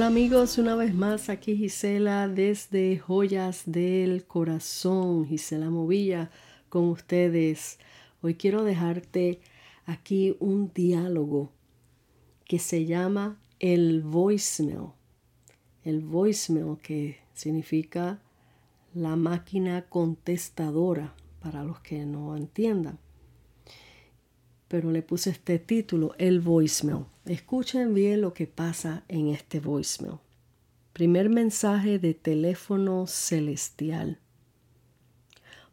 Hola amigos, una vez más aquí Gisela desde Joyas del Corazón, Gisela Movilla con ustedes. Hoy quiero dejarte aquí un diálogo que se llama el voicemail. El voicemail que significa la máquina contestadora para los que no entiendan. Pero le puse este título, el voicemail. Escuchen bien lo que pasa en este voicemail. Primer mensaje de teléfono celestial.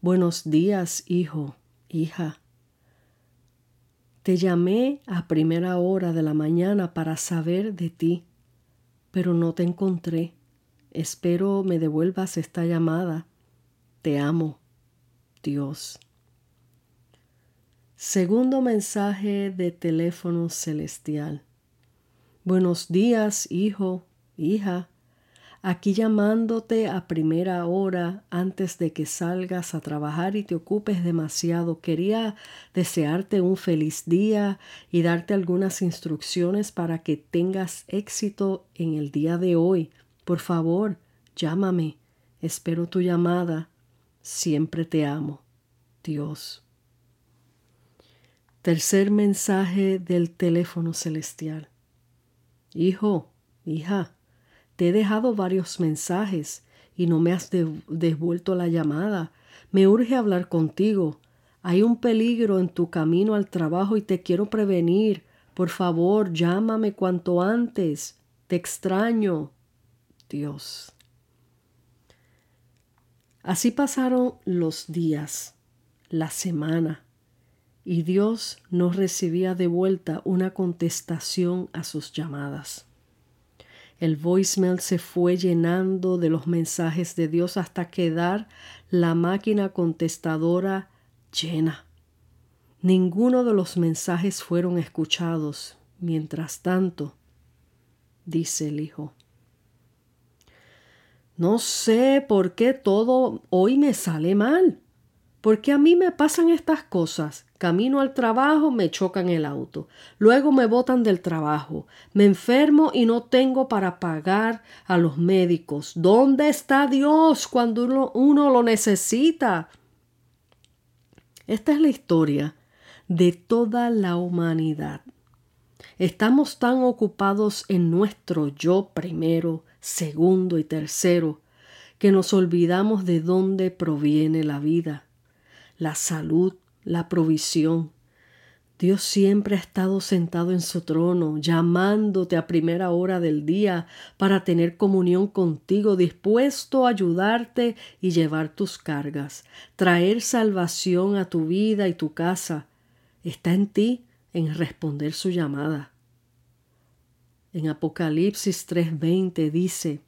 Buenos días, hijo, hija. Te llamé a primera hora de la mañana para saber de ti, pero no te encontré. Espero me devuelvas esta llamada. Te amo, Dios. Segundo mensaje de teléfono celestial. Buenos días, hijo, hija. Aquí llamándote a primera hora antes de que salgas a trabajar y te ocupes demasiado. Quería desearte un feliz día y darte algunas instrucciones para que tengas éxito en el día de hoy. Por favor, llámame. Espero tu llamada. Siempre te amo. Dios. Tercer mensaje del teléfono celestial. Hijo, hija, te he dejado varios mensajes y no me has devuelto la llamada. Me urge hablar contigo. Hay un peligro en tu camino al trabajo y te quiero prevenir. Por favor, llámame cuanto antes. Te extraño. Dios. Así pasaron los días, la semana, y Dios no recibía de vuelta una contestación a sus llamadas. El voicemail se fue llenando de los mensajes de Dios hasta quedar la máquina contestadora llena. Ninguno de los mensajes fueron escuchados. Mientras tanto, dice el hijo, no sé por qué todo hoy me sale mal. ¿Por qué a mí me pasan estas cosas? Camino al trabajo, me chocan el auto. Luego me botan del trabajo. Me enfermo y no tengo para pagar a los médicos. ¿Dónde está Dios cuando uno, uno lo necesita? Esta es la historia de toda la humanidad. Estamos tan ocupados en nuestro yo primero, segundo y tercero, que nos olvidamos de dónde proviene la vida, la salud, la provisión. Dios siempre ha estado sentado en su trono, llamándote a primera hora del día para tener comunión contigo, dispuesto a ayudarte y llevar tus cargas, traer salvación a tu vida y tu casa. Está en ti en responder su llamada. En Apocalipsis 3:20 dice,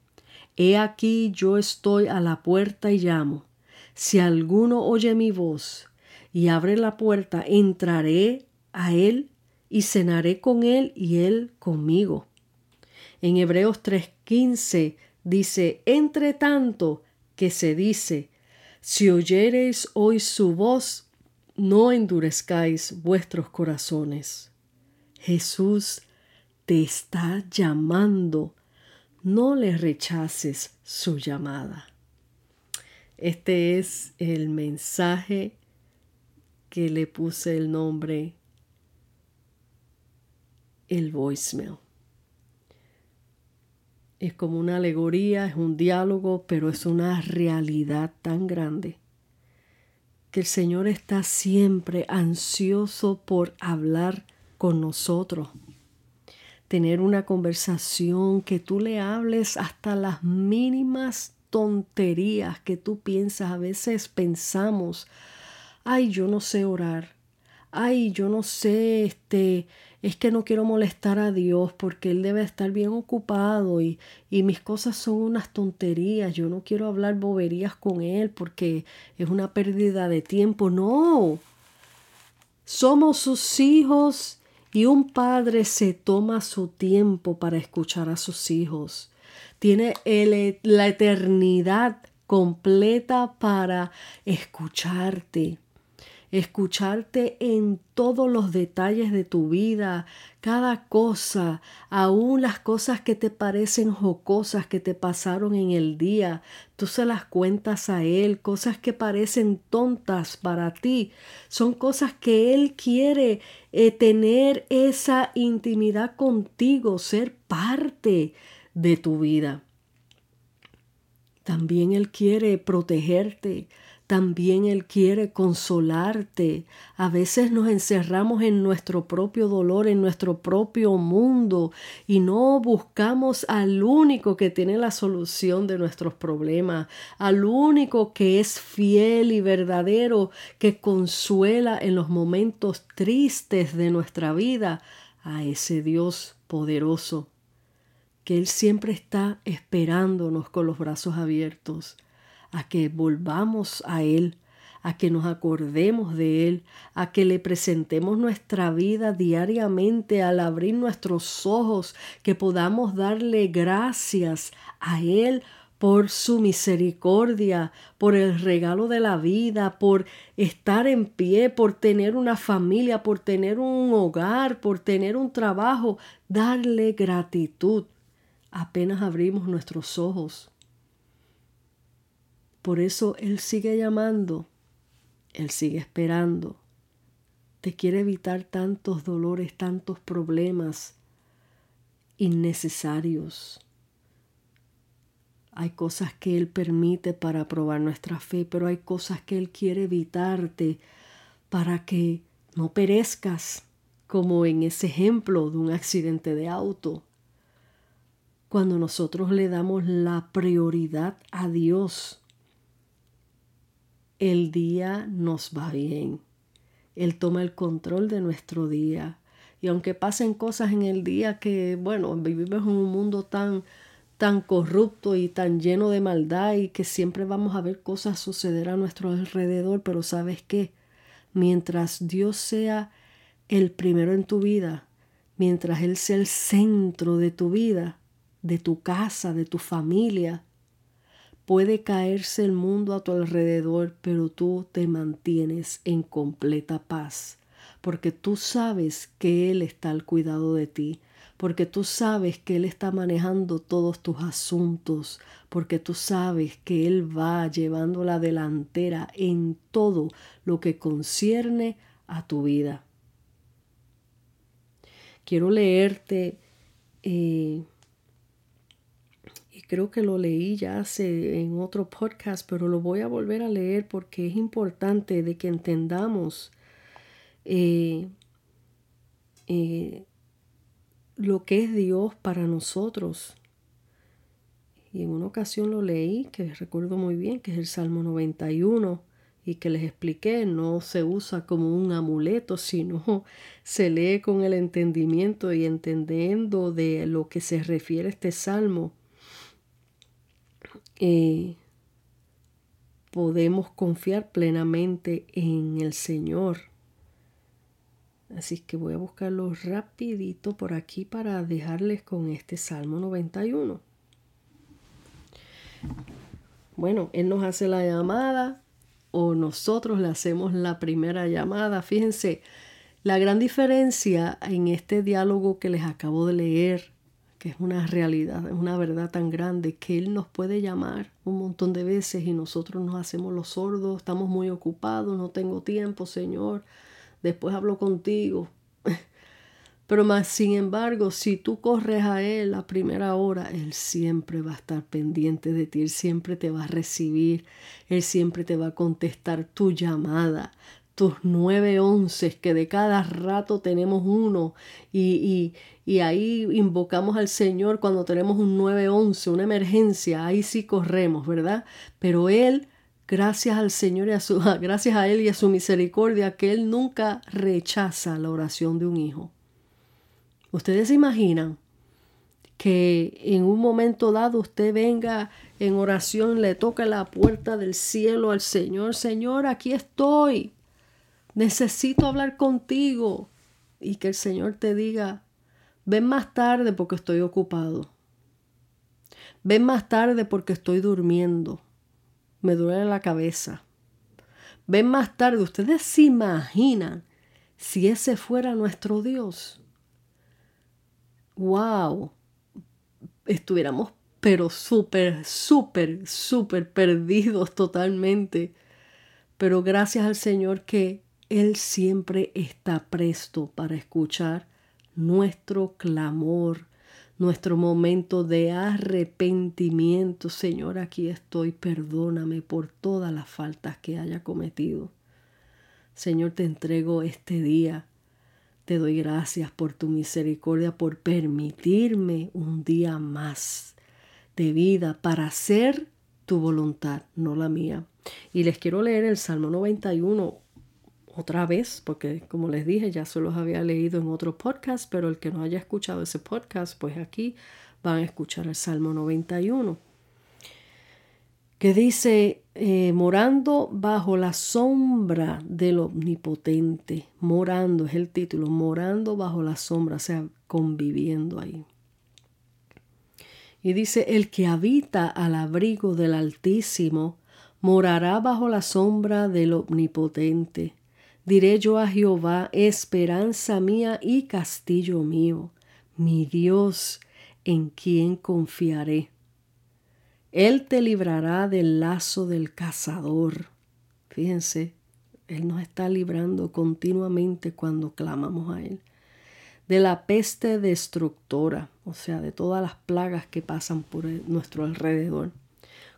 He aquí yo estoy a la puerta y llamo. Si alguno oye mi voz y abre la puerta, entraré a él y cenaré con él y él conmigo. En Hebreos 3:15 dice, entre tanto que se dice, si oyereis hoy su voz, no endurezcáis vuestros corazones. Jesús te está llamando. No le rechaces su llamada. Este es el mensaje que le puse el nombre el voicemail. Es como una alegoría, es un diálogo, pero es una realidad tan grande que el Señor está siempre ansioso por hablar con nosotros tener una conversación, que tú le hables hasta las mínimas tonterías que tú piensas. A veces pensamos, ay, yo no sé orar, ay, yo no sé, este, es que no quiero molestar a Dios porque Él debe estar bien ocupado y, y mis cosas son unas tonterías, yo no quiero hablar boberías con Él porque es una pérdida de tiempo. No, somos sus hijos y un padre se toma su tiempo para escuchar a sus hijos. Tiene la eternidad completa para escucharte. escucharte en todos los detalles de tu vida, cada cosa, aún las cosas que te parecen jocosas que te pasaron en el día, tú se las cuentas a Él, cosas que parecen tontas para ti, son cosas que Él quiere eh, tener esa intimidad contigo, ser parte de tu vida. También Él quiere protegerte, también Él quiere consolarte. A veces nos encerramos en nuestro propio dolor, en nuestro propio mundo y no buscamos al único que tiene la solución de nuestros problemas, al único que es fiel y verdadero, que consuela en los momentos tristes de nuestra vida, a ese Dios poderoso, que Él siempre está esperándonos con los brazos abiertos a que volvamos a Él, a que nos acordemos de Él, a que le presentemos nuestra vida diariamente al abrir nuestros ojos, que podamos darle gracias a Él por su misericordia, por el regalo de la vida, por estar en pie, por tener una familia, por tener un hogar, por tener un trabajo, darle gratitud. Apenas abrimos nuestros ojos por eso Él sigue llamando, Él sigue esperando. Te quiere evitar tantos dolores, tantos problemas innecesarios. Hay cosas que Él permite para probar nuestra fe, pero hay cosas que Él quiere evitarte para que no perezcas, como en ese ejemplo de un accidente de auto. Cuando nosotros le damos la prioridad a Dios, el día nos va bien. Él toma el control de nuestro día. Y aunque pasen cosas en el día que, bueno, vivimos en un mundo tan, tan corrupto y tan lleno de maldad y que siempre vamos a ver cosas suceder a nuestro alrededor, pero sabes qué, mientras Dios sea el primero en tu vida, mientras Él sea el centro de tu vida, de tu casa, de tu familia, Puede caerse el mundo a tu alrededor, pero tú te mantienes en completa paz, porque tú sabes que Él está al cuidado de ti, porque tú sabes que Él está manejando todos tus asuntos, porque tú sabes que Él va llevando la delantera en todo lo que concierne a tu vida. Quiero leerte eh, creo que lo leí ya hace en otro podcast, pero lo voy a volver a leer porque es importante de que entendamos eh, eh, lo que es Dios para nosotros. Y en una ocasión lo leí, que recuerdo muy bien, que es el Salmo 91, y que les expliqué, no se usa como un amuleto, sino se lee con el entendimiento y entendiendo de lo que se refiere este salmo eh, podemos confiar plenamente en el Señor. Así que voy a buscarlo rapidito por aquí para dejarles con este Salmo 91. Bueno, Él nos hace la llamada o nosotros le hacemos la primera llamada. Fíjense, la gran diferencia en este diálogo que les acabo de leer es una realidad, es una verdad tan grande que Él nos puede llamar un montón de veces y nosotros nos hacemos los sordos, estamos muy ocupados, no tengo tiempo, Señor, después hablo contigo. Pero más, sin embargo, si tú corres a Él a primera hora, Él siempre va a estar pendiente de ti, Él siempre te va a recibir, Él siempre te va a contestar tu llamada, tus nueve once, que de cada rato tenemos uno y, y, ahí invocamos al Señor cuando tenemos un nueve once, una emergencia, ahí sí corremos, ¿verdad? Pero Él, gracias al Señor y a su, gracias a Él y a su misericordia, que Él nunca rechaza la oración de un hijo. Ustedes se imaginan que en un momento dado usted venga en oración, le toca la puerta del cielo al Señor, Señor, aquí estoy necesito hablar contigo. Y que el Señor te diga, ven más tarde porque estoy ocupado. Ven más tarde porque estoy durmiendo. Me duele la cabeza. ven más tarde. Ustedes se imaginan si ese fuera nuestro Dios. ¡Wow! Estuviéramos pero súper, súper, súper perdidos totalmente. Pero gracias al Señor que Él siempre está presto para escuchar nuestro clamor, nuestro momento de arrepentimiento. Señor, aquí estoy, perdóname por todas las faltas que haya cometido. Señor, te entrego este día. Te doy gracias por tu misericordia, por permitirme un día más de vida para hacer tu voluntad, no la mía. Y les quiero leer el Salmo 91 otra vez, porque como les dije, ya se los había leído en otro podcast, pero el que no haya escuchado ese podcast, pues aquí van a escuchar el Salmo 91, que dice, eh, morando bajo la sombra del omnipotente, morando es el título, morando bajo la sombra, o sea, conviviendo ahí. Y dice, el que habita al abrigo del Altísimo, morará bajo la sombra del Omnipotente. Diré yo a Jehová, esperanza mía y castillo mío, mi Dios, en quien confiaré. Él te librará del lazo del cazador. Fíjense, Él nos está librando continuamente cuando clamamos a Él. De la peste destructora, o sea, de todas las plagas que pasan por nuestro alrededor.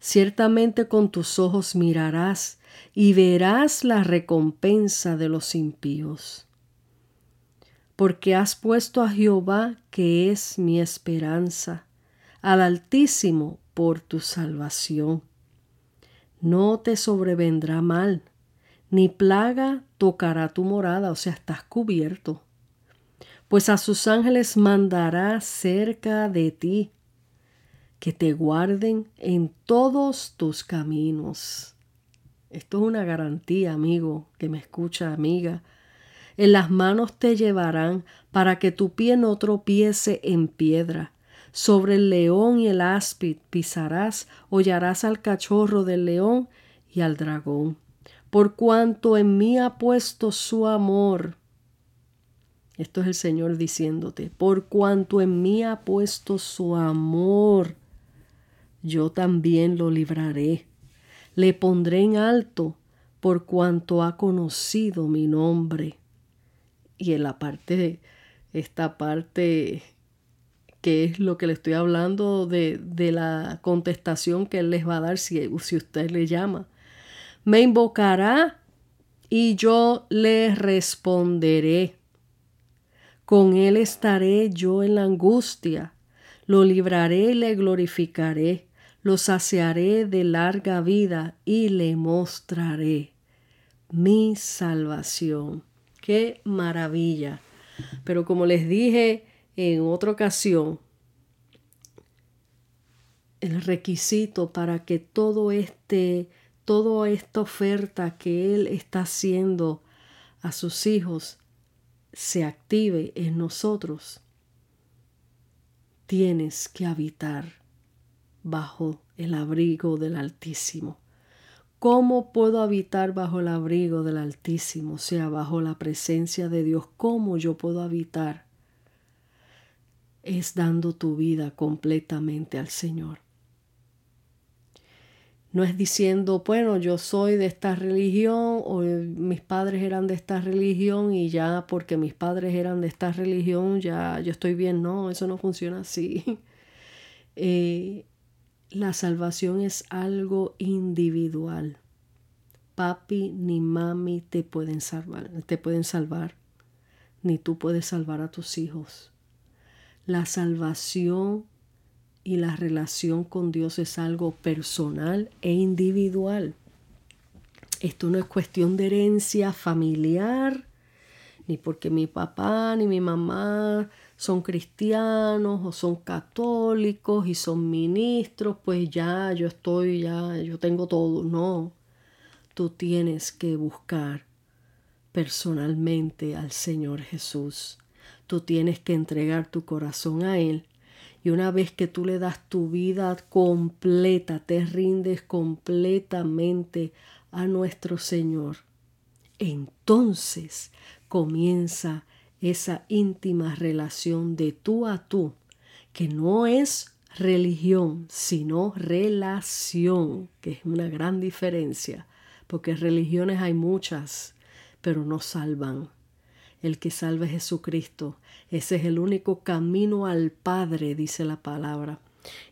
Ciertamente con tus ojos mirarás y verás la recompensa de los impíos. Porque has puesto a Jehová, que es mi esperanza, al Altísimo por tu salvación. No te sobrevendrá mal, ni plaga tocará tu morada, o sea, estás cubierto. Pues a sus ángeles mandará cerca de ti, que te guarden en todos tus caminos. Esto es una garantía, amigo, que me escucha, amiga. En las manos te llevarán para que tu pie no tropiece en piedra. Sobre el león y el áspid pisarás, hollarás al cachorro del león y al dragón. Por cuanto en mí ha puesto su amor. Esto es el Señor diciéndote, por cuanto en mí ha puesto su amor, yo también lo libraré le pondré en alto por cuanto ha conocido mi nombre. Y en la parte, esta parte que es lo que le estoy hablando de, de la contestación que él les va a dar si, si usted le llama. Me invocará y yo le responderé. Con él estaré yo en la angustia, lo libraré y le glorificaré lo saciaré de larga vida y le mostraré mi salvación. Qué maravilla. Pero como les dije en otra ocasión, el requisito para que todo este, toda esta oferta que Él está haciendo a sus hijos se active en nosotros, tienes que habitar bajo el abrigo del Altísimo. ¿Cómo puedo habitar bajo el abrigo del Altísimo? O sea, bajo la presencia de Dios. ¿Cómo yo puedo habitar? Es dando tu vida completamente al Señor. No es diciendo, bueno, yo soy de esta religión o mis padres eran de esta religión y ya porque mis padres eran de esta religión ya yo estoy bien. No, eso no funciona así. Eh, la salvación es algo individual. Papi ni mami te pueden salvar, te pueden salvar, ni tú puedes salvar a tus hijos. La salvación y la relación con Dios es algo personal e individual. Esto no es cuestión de herencia familiar, ni porque mi papá ni mi mamá son cristianos o son católicos y son ministros, pues ya yo estoy, ya yo tengo todo. No, tú tienes que buscar personalmente al Señor Jesús. Tú tienes que entregar tu corazón a Él. Y una vez que tú le das tu vida completa, te rindes completamente a nuestro Señor, entonces comienza esa íntima relación de tú a tú, que no es religión, sino relación, que es una gran diferencia, porque religiones hay muchas, pero no salvan. El que salva es Jesucristo. Ese es el único camino al Padre, dice la palabra.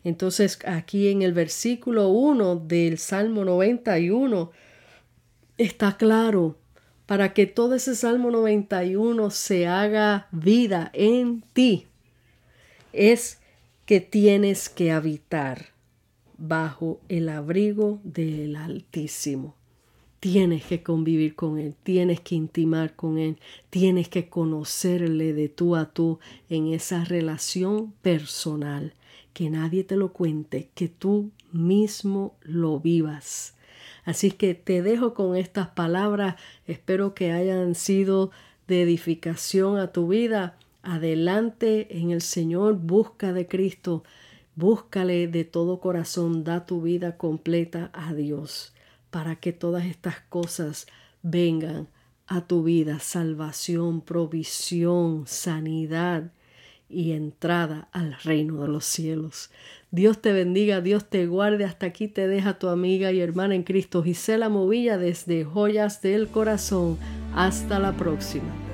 Entonces aquí en el versículo 1 del Salmo 91 está claro para que todo ese Salmo 91 se haga vida en ti, es que tienes que habitar bajo el abrigo del Altísimo. Tienes que convivir con Él, tienes que intimar con Él, tienes que conocerle de tú a tú en esa relación personal. Que nadie te lo cuente, que tú mismo lo vivas. Así que te dejo con estas palabras. Espero que hayan sido de edificación a tu vida. Adelante en el Señor, busca de Cristo. Búscale de todo corazón, da tu vida completa a Dios para que todas estas cosas vengan a tu vida, salvación, provisión, sanidad, y entrada al reino de los cielos. Dios te bendiga, Dios te guarde. Hasta aquí te deja tu amiga y hermana en Cristo, Gisela Movilla, desde Joyas del Corazón. Hasta la próxima.